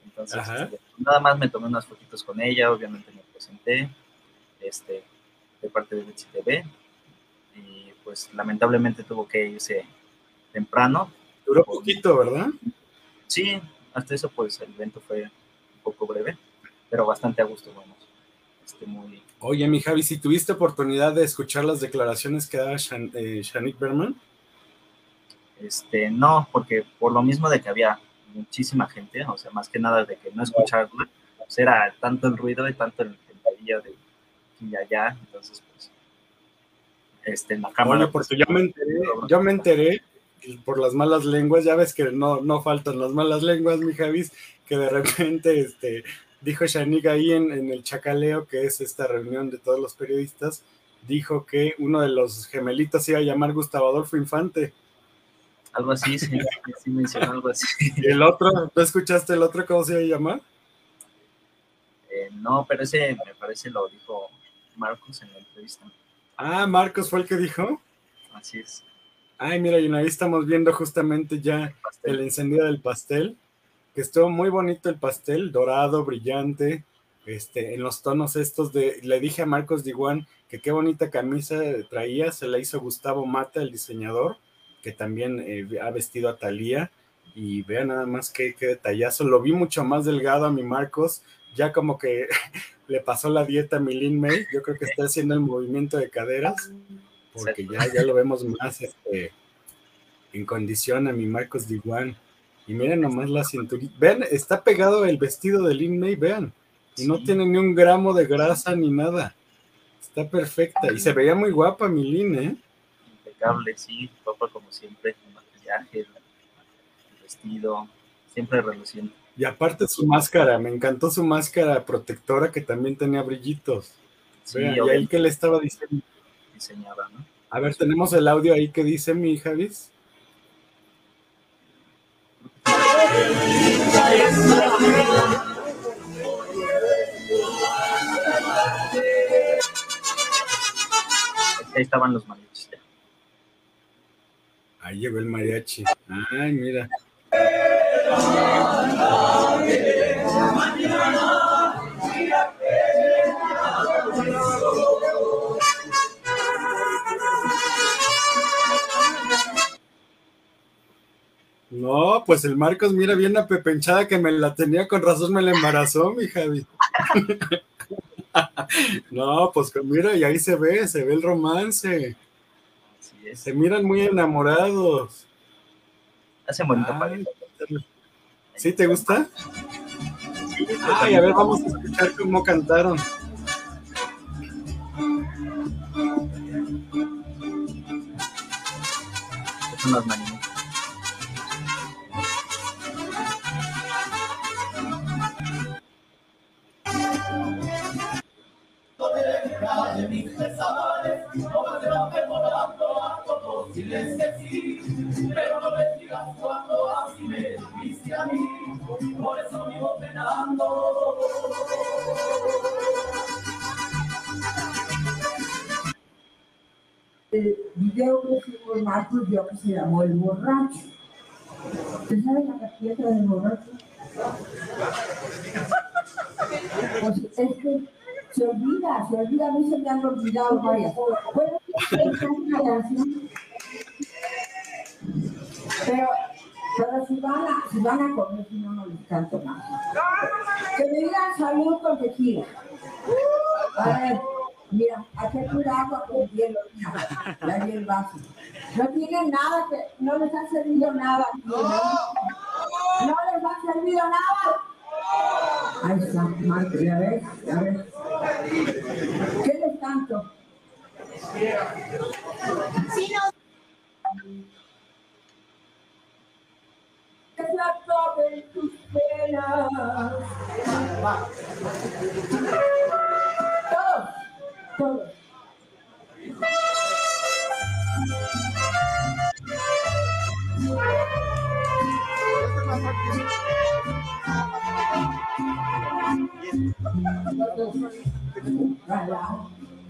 Entonces, este, nada más me tomé unas fotitos con ella, obviamente me presenté, este, de parte de Witsi TV, y pues lamentablemente tuvo que irse temprano. Duró poquito, ¿verdad? Sí, hasta eso pues el evento fue poco breve, pero bastante a gusto, vamos. Este, muy... Oye, mi Javi, si tuviste oportunidad de escuchar las declaraciones que daba eh, Shanik Berman. Este, no, porque por lo mismo de que había muchísima gente, o sea, más que nada de que no escucharla, pues era tanto el ruido y tanto el, el de aquí y allá, entonces pues este, en la cámara. Oye, porque pues, yo me enteré, yo me enteré por las malas lenguas, ya ves que no, no faltan las malas lenguas, mi Javis, que de repente este, dijo Shanik ahí en, el Chacaleo, que es esta reunión de todos los periodistas, dijo que uno de los gemelitos iba a llamar Gustavo Adolfo Infante. Algo así, sí, sí mencionó algo así. ¿Y el otro? ¿Tú escuchaste el otro cómo se iba a llamar? Eh, no, pero ese me parece lo dijo Marcos en la entrevista. Ah, Marcos fue el que dijo. Así es. Ay, mira, y ahí estamos viendo justamente ya el encendido del pastel que estuvo muy bonito el pastel, dorado, brillante, este, en los tonos estos de, le dije a Marcos Diguan que qué bonita camisa traía, se la hizo Gustavo Mata, el diseñador, que también eh, ha vestido a Talía, y vean nada más qué, qué detallazo, lo vi mucho más delgado a mi Marcos, ya como que le pasó la dieta a mi Lin May, yo creo que está haciendo el movimiento de caderas, porque ya, ya lo vemos más este, en condición a mi Marcos Diguan. Y miren nomás la cinturita. Vean, está pegado el vestido de Lin May, vean. Y no tiene ni un gramo de grasa ni nada. Está perfecta. Y se veía muy guapa mi Lin, ¿eh? Impecable, sí, guapa como siempre. El maquillaje, el vestido, siempre reluciente. Y aparte su máscara, me encantó su máscara protectora que también tenía brillitos. Sí, Vean, y ahí que le estaba diciendo. diseñada, ¿no? A ver, tenemos el audio ahí que dice mi Javis. Ahí estaban los mariachis. Ahí llegó el mariachi. Ay, mira. No, pues el Marcos, mira bien apepenchada que me la tenía, con razón me la embarazó, mi Javi. No, pues que mira, y ahí se ve, se ve el romance. Se miran muy enamorados. Hace bonito pareja. ¿Sí te gusta? Sí, Ay, a ver, vamos a escuchar cómo cantaron. Son unas manitas. Yo que se llamó El Borracho. ¿Usted sabe la casqueta del borracho? Pues es que se olvida, se olvida, a mí se me han olvidado varias. Bueno. Pero, pero si van a, si van a comer, si no, no les canto más. Que me digan salud con tequila. A ver, mira, hay que cuidado con el hielo, mira, el vaso. No tienen nada que, no les ha servido nada. No, no les ha servido nada. Ahí está, Marco, ya ves, ya ves. ¿Qué les canto? Que se acaben tus penas. Todos, Ojalá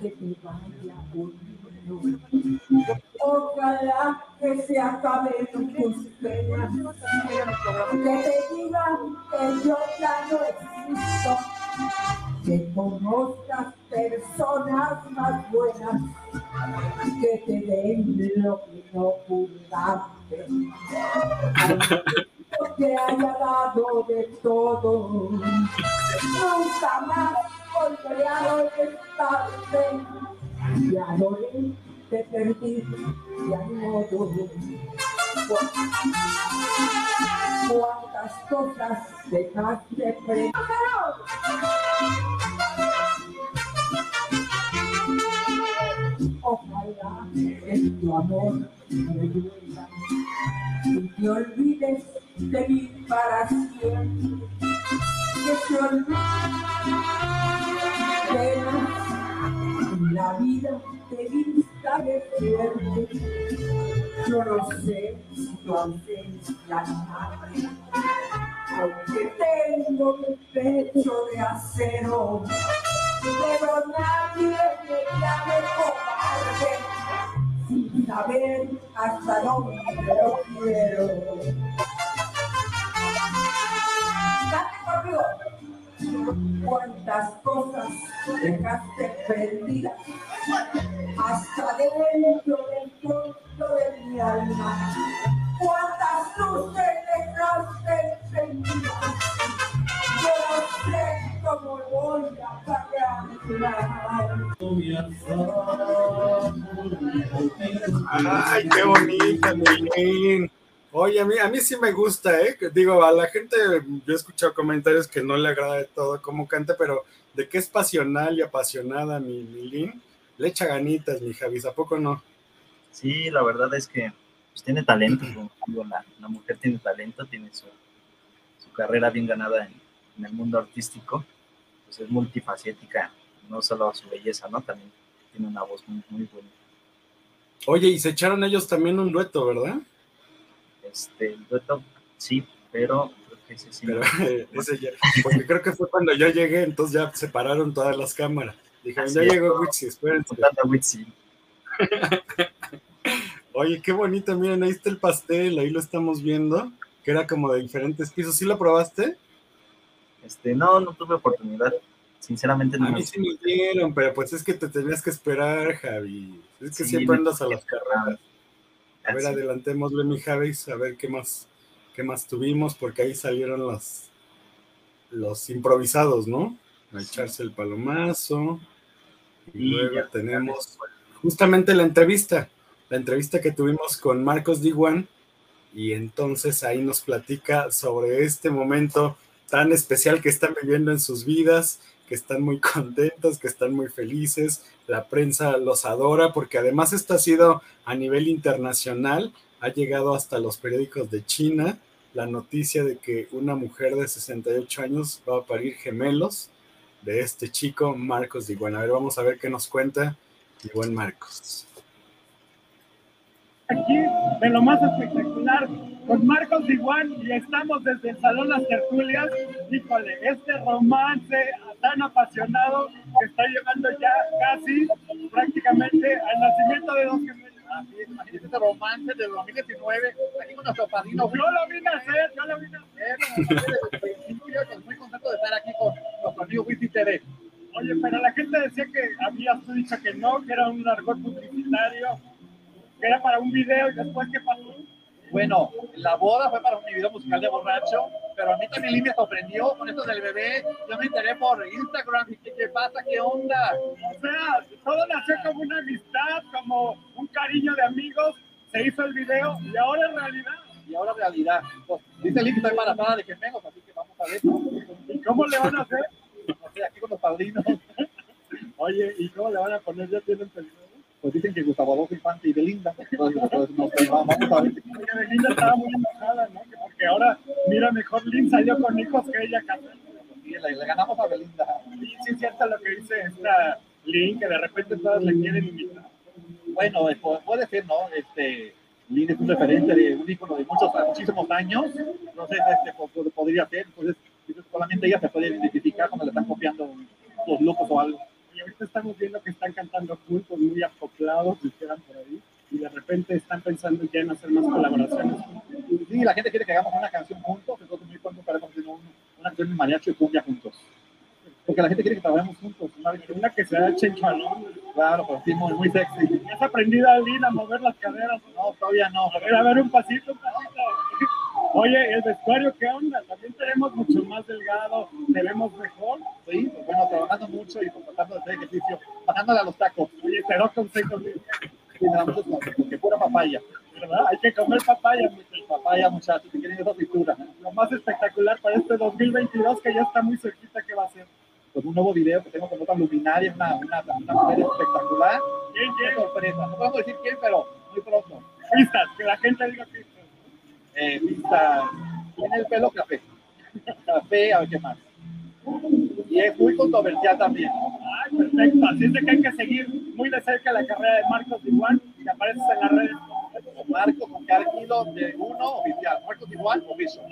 que te vaya bonito. Ojalá que se acaben tus penas. Que te digan que yo ya no existo. Que conozcas personas más buenas. Que te den lo que no pudiste. Que haya dado de todo. Nunca más volveré a molestarte. Y adoré, te perdí, ya modo. Cuántas cosas dejaste pre. Ojalá que tu amor duela y te olvides de mí para siempre. Que te olvides de la vida te vista de suerte. Yo no sé si tu ausencia aunque tengo mi pecho de acero, pero nadie me llame cobarde sin saber hasta dónde lo quiero. Date conmigo. Cuántas cosas dejaste perdidas hasta dentro del fondo de mi alma. Cuántas luces dejaste encendidas. Yo sé cómo voy a pagar. Ay, qué bonita. Oye, a mí, a mí sí me gusta, ¿eh? Digo, a la gente, yo he escuchado comentarios que no le agrada de todo cómo canta, pero de que es pasional y apasionada mi, mi le echa ganitas, mi Javi, ¿a poco no? Sí, la verdad es que pues, tiene talento, la, la, mujer tiene talento, tiene su, su carrera bien ganada en, en, el mundo artístico, pues es multifacética, no solo su belleza, ¿no? También tiene una voz muy, muy buena. Oye, y se echaron ellos también un dueto, ¿verdad? Este, el dueto, sí, pero creo que ese sí. Pero, ese ya, porque creo que fue cuando yo llegué, entonces ya separaron todas las cámaras. Dijeron, ya llegó Witsi, espérense. Oye, qué bonito, miren, ahí está el pastel, ahí lo estamos viendo, que era como de diferentes pisos. ¿Sí lo probaste? Este, no, no tuve oportunidad. Sinceramente no. A mí sí me dieron, pero pues es que te tenías que esperar, Javi. Es que sí, siempre andas a las carreras. A ver, adelantémosle, mi Javi, a ver qué más, qué más tuvimos, porque ahí salieron los, los improvisados, ¿no? A echarse el palomazo. Y, luego tenemos justamente la entrevista, la entrevista que tuvimos con Marcos Diguan, y entonces ahí nos platica sobre este momento tan especial que están viviendo en sus vidas, que están muy contentos, que están muy felices, la prensa los adora, porque además esto ha sido a nivel internacional, ha llegado hasta los periódicos de China la noticia de que una mujer de 68 años va a parir gemelos de este chico Marcos Diguan. A ver, vamos a ver qué nos cuenta Diguan Marcos. Aquí de lo más espectacular con Marcos Diguan y estamos desde el Salón Las Tertulias. Híjole, este romance tan apasionado que está llevando ya casi prácticamente al nacimiento de dos gemelos. Imagínate ese romance del 2019, aquí con nuestro padrino. Yo lo vine a hacer, yo lo vine a hacer. Yo muy contento de estar aquí con nuestro amigo Wisi TV. Oye, pero la gente decía que habías dicho que no, que era un argot publicitario, que era para un video y después, ¿qué pasó? Bueno, la boda fue para un video musical de borracho, pero a mí también me sorprendió con esto del bebé. Yo me enteré por Instagram y ¿qué, pasa? ¿Qué onda? O sea, todo nació como una amistad, como un cariño de amigos. Se hizo el video y ahora es realidad. Y ahora es realidad. Pues, dice Link que está embarazada de gemelos, así que vamos a ver. ¿Y cómo le van a hacer? No sé, aquí con los padrinos. Oye, ¿y cómo le van a poner? ¿Ya tienen peligro? Pues dicen que Gustavo Adolfo Infante y Belinda. Entonces, pues, nos, vamos a ver. Belinda estaba muy enojada, ¿no? Porque ahora, mira, mejor Lin salió con hijos que ella cantando. Sí, le, le, ganamos a Belinda. Sí, sí, es cierto lo que dice esta Lin, que de repente todas le quieren imitar. Bueno, eh, puede ser, ¿no? Este, Lin es un referente de un ícono de muchos, muchísimos años. No sé, este, podría ser, pues solamente ella se puede identificar cuando le están copiando los locos o algo y ahorita estamos viendo que están cantando juntos, muy acoplados, quedan por ahí, y de repente están pensando ya en hacer más colaboraciones. Sí, la gente quiere que hagamos una canción juntos, entonces muy pronto para hacer una canción de mariachi y cumbia juntos. Porque la gente quiere que trabajemos juntos. Una, una que sea chenchalo. Claro, pues sí, muy, muy sexy. ¿Has aprendido a a mover las caderas? No, todavía no. A ver, a ver, un pasito, un pasito. Oye, el vestuario, ¿qué onda? También tenemos mucho más delgado, tenemos mejor. Sí, pues bueno, trabajando mucho y tratando de hacer ejercicio, bajándole a los tacos. Oye, da muchos consejos, porque pura papaya. ¿Verdad? Hay que comer papaya, muchachos. Papaya, muchachos, si quieren esa cintura. Lo más espectacular para este 2022, que ya está muy cerquita, ¿qué va a ser? Pues un nuevo video que tengo con otra luminaria, una, una, una mujer espectacular. ¿Quién, quién? Sorpresa. No podemos decir quién, pero muy pronto. Pistas, que la gente diga pistas. Eh, pistas. Tiene el pelo café. café, a ver qué más. Y es muy controversial también. Ay, perfecto. Así es de que hay que seguir muy de cerca la carrera de Marcos Igual, que apareces en las redes. Marcos con cada kilo de uno oficial. Marcos Igual, oficial.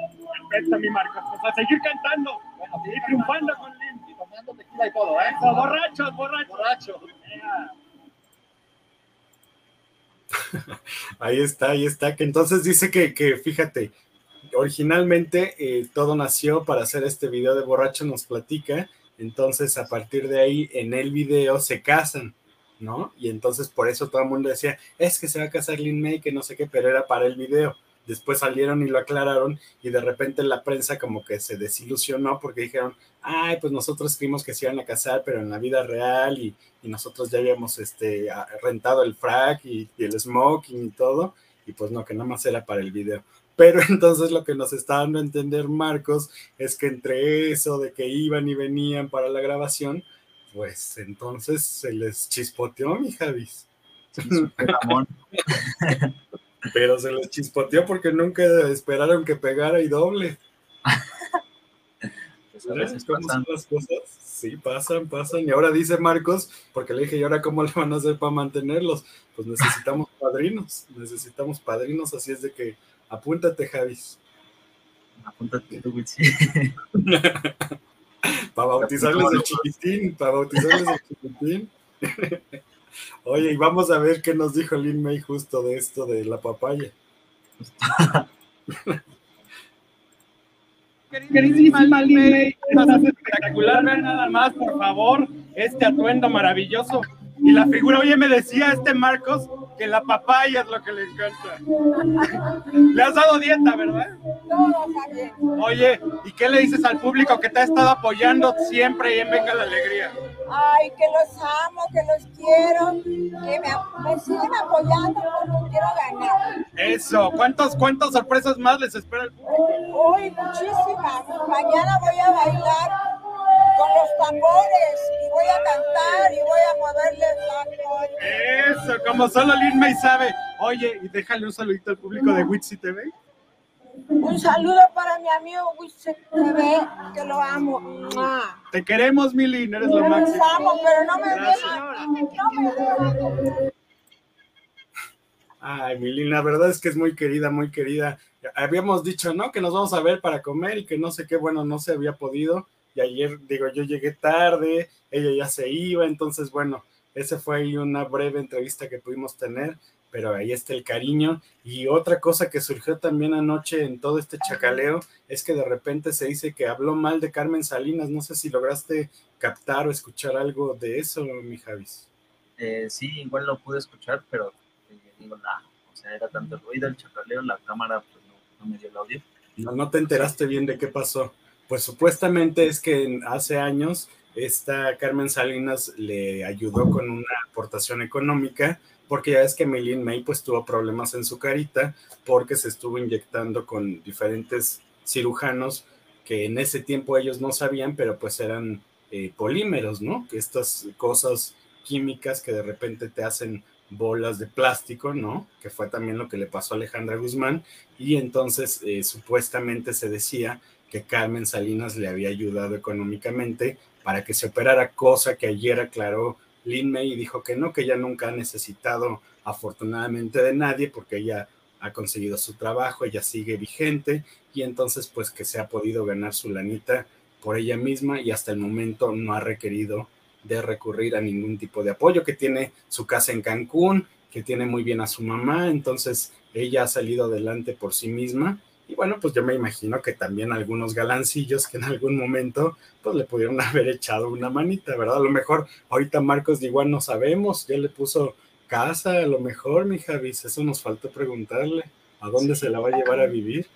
Perfecto, mi Marcos. Pues a seguir cantando. Bueno, seguir triunfando con Lin. Y tomando tequila y todo, ¿eh? Eso, borrachos, borrachos. Borrachos. Yeah. Ahí está, ahí está. Que entonces dice que, que, fíjate, originalmente eh, todo nació para hacer este video de borracho nos platica, entonces a partir de ahí en el video se casan, ¿no? Y entonces por eso todo el mundo decía, es que se va a casar Lin May, que no sé qué, pero era para el video. Después salieron y lo aclararon y de repente la prensa como que se desilusionó porque dijeron, ay, pues nosotros creímos que se iban a casar, pero en la vida real y, nosotros ya habíamos este, rentado el frac y, y el smoking y todo, y pues no, que nada más era para el video. Pero entonces lo que nos está dando a entender Marcos es que entre eso de que iban y venían para la grabación, pues entonces se les chispoteó, mi Javis. Pero se les chispoteó porque nunca esperaron que pegara y doble. Pues ¿Cómo son las cosas? Sí, pasan, pasan. Y ahora dice Marcos, porque le dije, ¿y ahora cómo le van a hacer para mantenerlos? Pues necesitamos padrinos, necesitamos padrinos, así es de que Apúntate, Javis. Apúntate tú, para bautizarles el chiquitín, para bautizarles el chiquitín. Oye, y vamos a ver qué nos dijo Lin May justo de esto de la papaya. Queridísima Lin May, espectacular, vean nada más, por favor, este atuendo maravilloso. Y la figura, oye, me decía este Marcos que la papaya es lo que le encanta. Le has dado dieta, ¿verdad? Todo está bien. Oye, ¿y qué le dices al público que te ha estado apoyando siempre y en Venga la Alegría? Ay, que los amo, que los quiero, que me, me siguen apoyando porque quiero ganar. Eso, ¿cuántos, ¿cuántas sorpresas más les espera el público? Uy, muchísimas. Mañana voy a bailar con los tambores y voy a cantar y voy a moverle la Eso, como solo Lin May sabe. Oye, y déjale un saludito al público de Witsi TV. Un saludo para mi amigo Witsi TV, que lo amo. Te queremos, Milin, eres lo máximo. Te amo, pero no me. No me Ay, Milin, la verdad es que es muy querida, muy querida. Habíamos dicho, ¿no? Que nos vamos a ver para comer y que no sé qué, bueno, no se había podido y ayer, digo, yo llegué tarde, ella ya se iba, entonces, bueno, ese fue ahí una breve entrevista que pudimos tener, pero ahí está el cariño. Y otra cosa que surgió también anoche en todo este chacaleo es que de repente se dice que habló mal de Carmen Salinas. No sé si lograste captar o escuchar algo de eso, mi Javis. Eh, sí, igual lo pude escuchar, pero eh, digo, nada, o sea, era tanto ruido, el chacaleo, la cámara pues no, no me dio el audio. No, no te enteraste bien de qué pasó. Pues supuestamente es que hace años esta Carmen Salinas le ayudó con una aportación económica, porque ya es que Melin May pues tuvo problemas en su carita porque se estuvo inyectando con diferentes cirujanos que en ese tiempo ellos no sabían, pero pues eran eh, polímeros, ¿no? Que estas cosas químicas que de repente te hacen bolas de plástico, ¿no? Que fue también lo que le pasó a Alejandra Guzmán. Y entonces eh, supuestamente se decía que Carmen Salinas le había ayudado económicamente para que se operara, cosa que ayer aclaró Lin May y dijo que no, que ella nunca ha necesitado afortunadamente de nadie porque ella ha conseguido su trabajo, ella sigue vigente y entonces pues que se ha podido ganar su lanita por ella misma y hasta el momento no ha requerido de recurrir a ningún tipo de apoyo, que tiene su casa en Cancún, que tiene muy bien a su mamá, entonces ella ha salido adelante por sí misma y bueno, pues yo me imagino que también algunos galancillos que en algún momento pues le pudieron haber echado una manita, ¿verdad? A lo mejor ahorita Marcos de igual no sabemos, ya le puso casa, a lo mejor, mi Javis, eso nos faltó preguntarle, ¿a dónde se la va a llevar a vivir?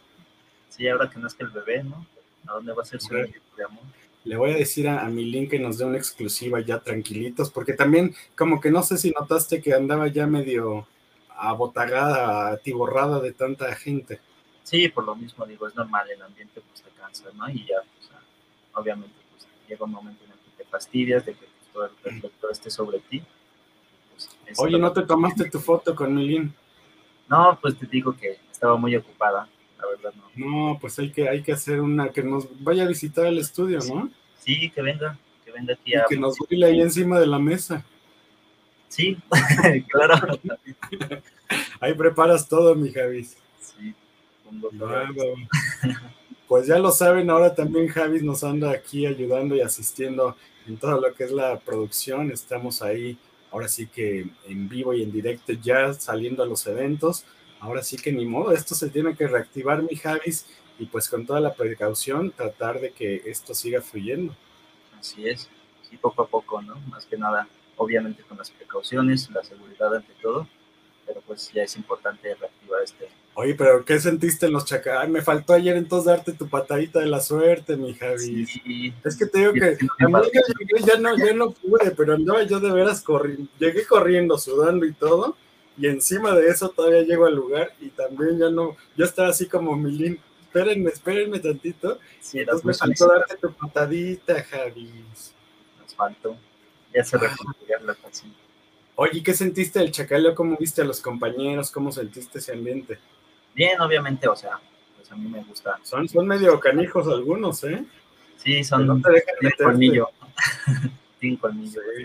Sí, ahora que que el bebé, ¿no? ¿A dónde va a ser su de amor? Le voy a decir a, a mi link que nos dé una exclusiva ya tranquilitos, porque también como que no sé si notaste que andaba ya medio abotagada, atiborrada de tanta gente. Sí, por lo mismo digo, es normal, el ambiente pues te cansa, ¿no? Y ya, pues, obviamente, pues llega un momento en el que te fastidias de que pues, todo el reflector esté sobre ti. Pues, Oye, ¿no te tomaste tu foto con Milín? No, pues te digo que estaba muy ocupada, la verdad no. No, pues hay que, hay que hacer una, que nos vaya a visitar el estudio, ¿no? Sí, que venga, que venga aquí a... que nos baile ahí encima de la mesa. Sí, claro. ahí preparas todo, mi Javis. Pues ya lo saben, ahora también Javis nos anda aquí ayudando y asistiendo en todo lo que es la producción. Estamos ahí, ahora sí que en vivo y en directo, ya saliendo a los eventos. ahora sí que ni modo, esto se tiene que reactivar, mi Javis, y pues con toda la precaución tratar de que esto siga fluyendo. Así es, sí, poco a poco, ¿no? Más que nada, obviamente con las precauciones, la seguridad ante todo, pero pues ya es importante reactivar este. Oye, pero ¿qué sentiste en los chacales? Me faltó ayer entonces darte tu patadita de la suerte, mi Javi. Sí, es que te digo que ya no, ya no pude, pero andaba yo de veras corriendo, llegué corriendo, sudando y todo, y encima de eso todavía llego al lugar y también ya no, yo estaba así como Milín, espérenme, espérenme tantito. Sí, entonces me faltó darte tu patadita, Javi. Nos faltó. Ya se recuperó la canción. Oye, ¿qué sentiste del chacaleo? ¿Cómo viste a los compañeros? ¿Cómo sentiste ese ambiente? Bien, obviamente, o sea, pues a mí me gusta. Son, son medio canijos algunos, ¿eh? Sí, son no te tienen colmillo. tienen colmillo. Sí.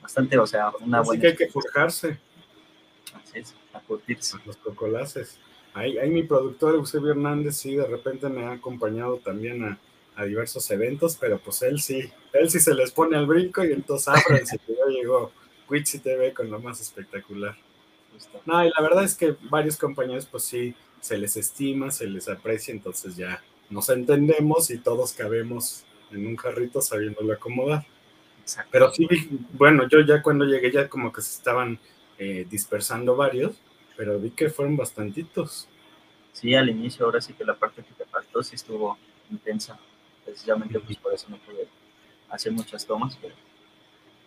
Bastante, o sea, una Así buena. que hay que forjarse. Así es, a curtirse. Los cocolaces. Ahí, ahí mi productor Eusebio Hernández sí de repente me ha acompañado también a, a, diversos eventos, pero pues él sí, él sí se les pone al brinco y entonces ábranse que ya llegó Witchy TV con lo más espectacular. No, y la verdad es que varios compañeros pues sí se les estima, se les aprecia, entonces ya nos entendemos y todos cabemos en un carrito sabiéndolo acomodar. Exacto. Pero sí, bueno, yo ya cuando llegué ya como que se estaban eh, dispersando varios, pero vi que fueron bastantitos. Sí, al inicio, ahora sí que la parte que te faltó sí estuvo intensa. Precisamente pues por eso no pude hacer muchas tomas, pero...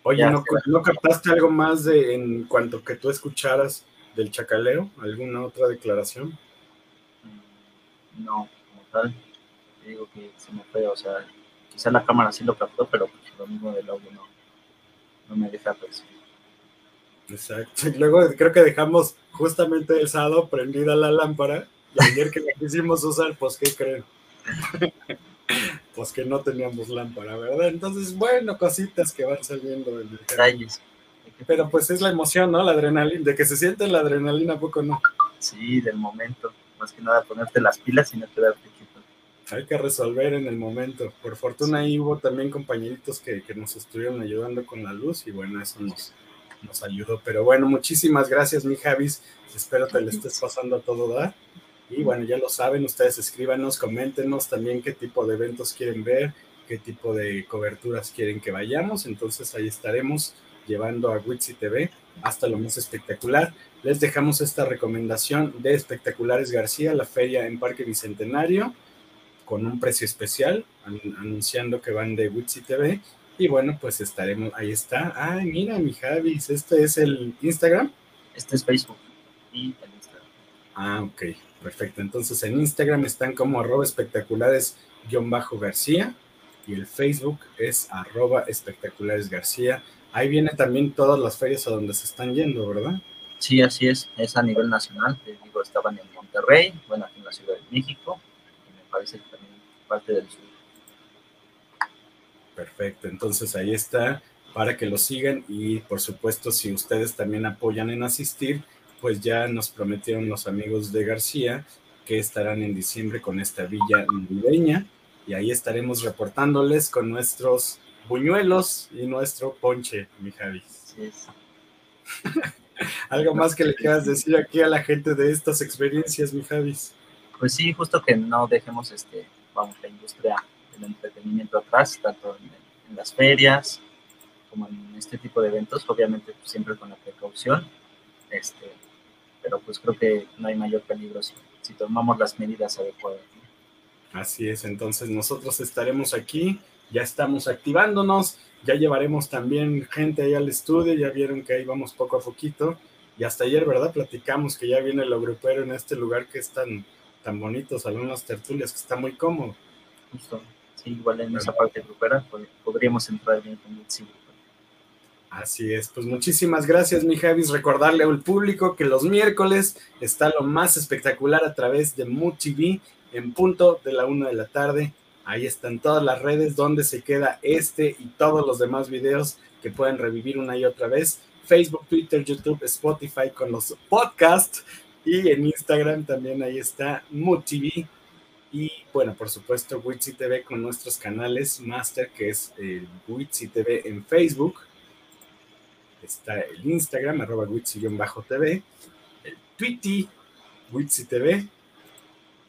Oye, ¿no, ¿no captaste algo más de en cuanto que tú escucharas del chacaleo? ¿Alguna otra declaración? No, como tal, digo que se me fue, o sea, quizá la cámara sí lo captó, pero pues, lo mismo del audio no, no me deja percibir. Exacto. Y luego creo que dejamos justamente el sábado prendida la lámpara y ayer que la quisimos usar, pues ¿qué creen? pues que no teníamos lámpara, ¿verdad? Entonces, bueno, cositas que van saliendo del detalles. Pero pues es la emoción, ¿no? La adrenalina, de que se siente la adrenalina, ¿a poco no? Sí, del momento. Más que nada ponerte las pilas y no quedarte quieto. Hay que resolver en el momento. Por fortuna ahí hubo también compañeritos que, que nos estuvieron ayudando con la luz y bueno, eso nos, nos ayudó. Pero bueno, muchísimas gracias, mi Javis. Espero te le estés pasando a todo dar. Y bueno, ya lo saben, ustedes escríbanos, coméntenos también qué tipo de eventos quieren ver, qué tipo de coberturas quieren que vayamos. Entonces ahí estaremos llevando a Witsi TV hasta lo más espectacular. Les dejamos esta recomendación de Espectaculares García, la feria en Parque Bicentenario, con un precio especial, anunciando que van de Witsi TV. Y bueno, pues estaremos, ahí está. Ay, mira, mi Javis, este es el Instagram. Este es Facebook y el Instagram. Ah, ok, perfecto. Entonces en Instagram están como arroba espectaculares-garcía y el Facebook es arroba espectaculares García. Ahí viene también todas las ferias a donde se están yendo, ¿verdad? Sí, así es. Es a nivel nacional. Te digo, estaban en Monterrey, bueno, aquí en la Ciudad de México, y me parece que también parte del sur. Perfecto, entonces ahí está para que lo sigan y por supuesto si ustedes también apoyan en asistir, pues ya nos prometieron los amigos de García que estarán en diciembre con esta villa navideña y ahí estaremos reportándoles con nuestros buñuelos y nuestro ponche, mi Javi. Sí, sí. ¿Algo más que le quieras decir aquí a la gente de estas experiencias, mi Javis? Pues sí, justo que no dejemos este, vamos, la industria del entretenimiento atrás, tanto en, en las ferias como en este tipo de eventos, obviamente pues, siempre con la precaución, este, pero pues creo que no hay mayor peligro si, si tomamos las medidas adecuadas. Así es, entonces nosotros estaremos aquí, ya estamos activándonos, ya llevaremos también gente ahí al estudio, ya vieron que ahí vamos poco a poquito, y hasta ayer, ¿verdad? Platicamos que ya viene lo grupero en este lugar que es tan, tan bonito, Salón Las Tertulias, que está muy cómodo. Justo, sí, igual en esa parte grupera podríamos entrar bien con el sí. Así es, pues muchísimas gracias, mi Javis. Recordarle al público que los miércoles está lo más espectacular a través de Mood TV en punto de la una de la tarde. Ahí están todas las redes donde se queda este y todos los demás videos que pueden revivir una y otra vez. Facebook, Twitter, YouTube, Spotify con los podcasts y en Instagram también ahí está Mood TV. Y bueno, por supuesto, Witsi TV con nuestros canales Master, que es el Witsi TV en Facebook está el Instagram, arroba witsi-tv, el Twitter, Witsi TV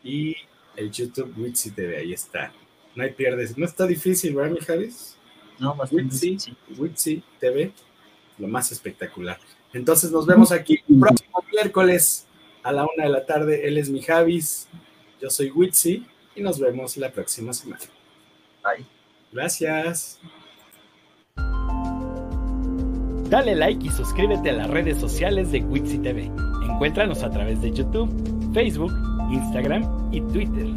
y el YouTube Witsi TV. Ahí está. No hay pierdes. No está difícil, ¿verdad, mi Javis? No, Witsi, Witsi TV, lo más espectacular. Entonces nos vemos aquí el próximo miércoles a la una de la tarde. Él es mi Javis, yo soy Witsi y nos vemos la próxima semana. Bye. Gracias. Dale like y suscríbete a las redes sociales de Wixi TV. Encuéntranos a través de YouTube, Facebook, Instagram y Twitter.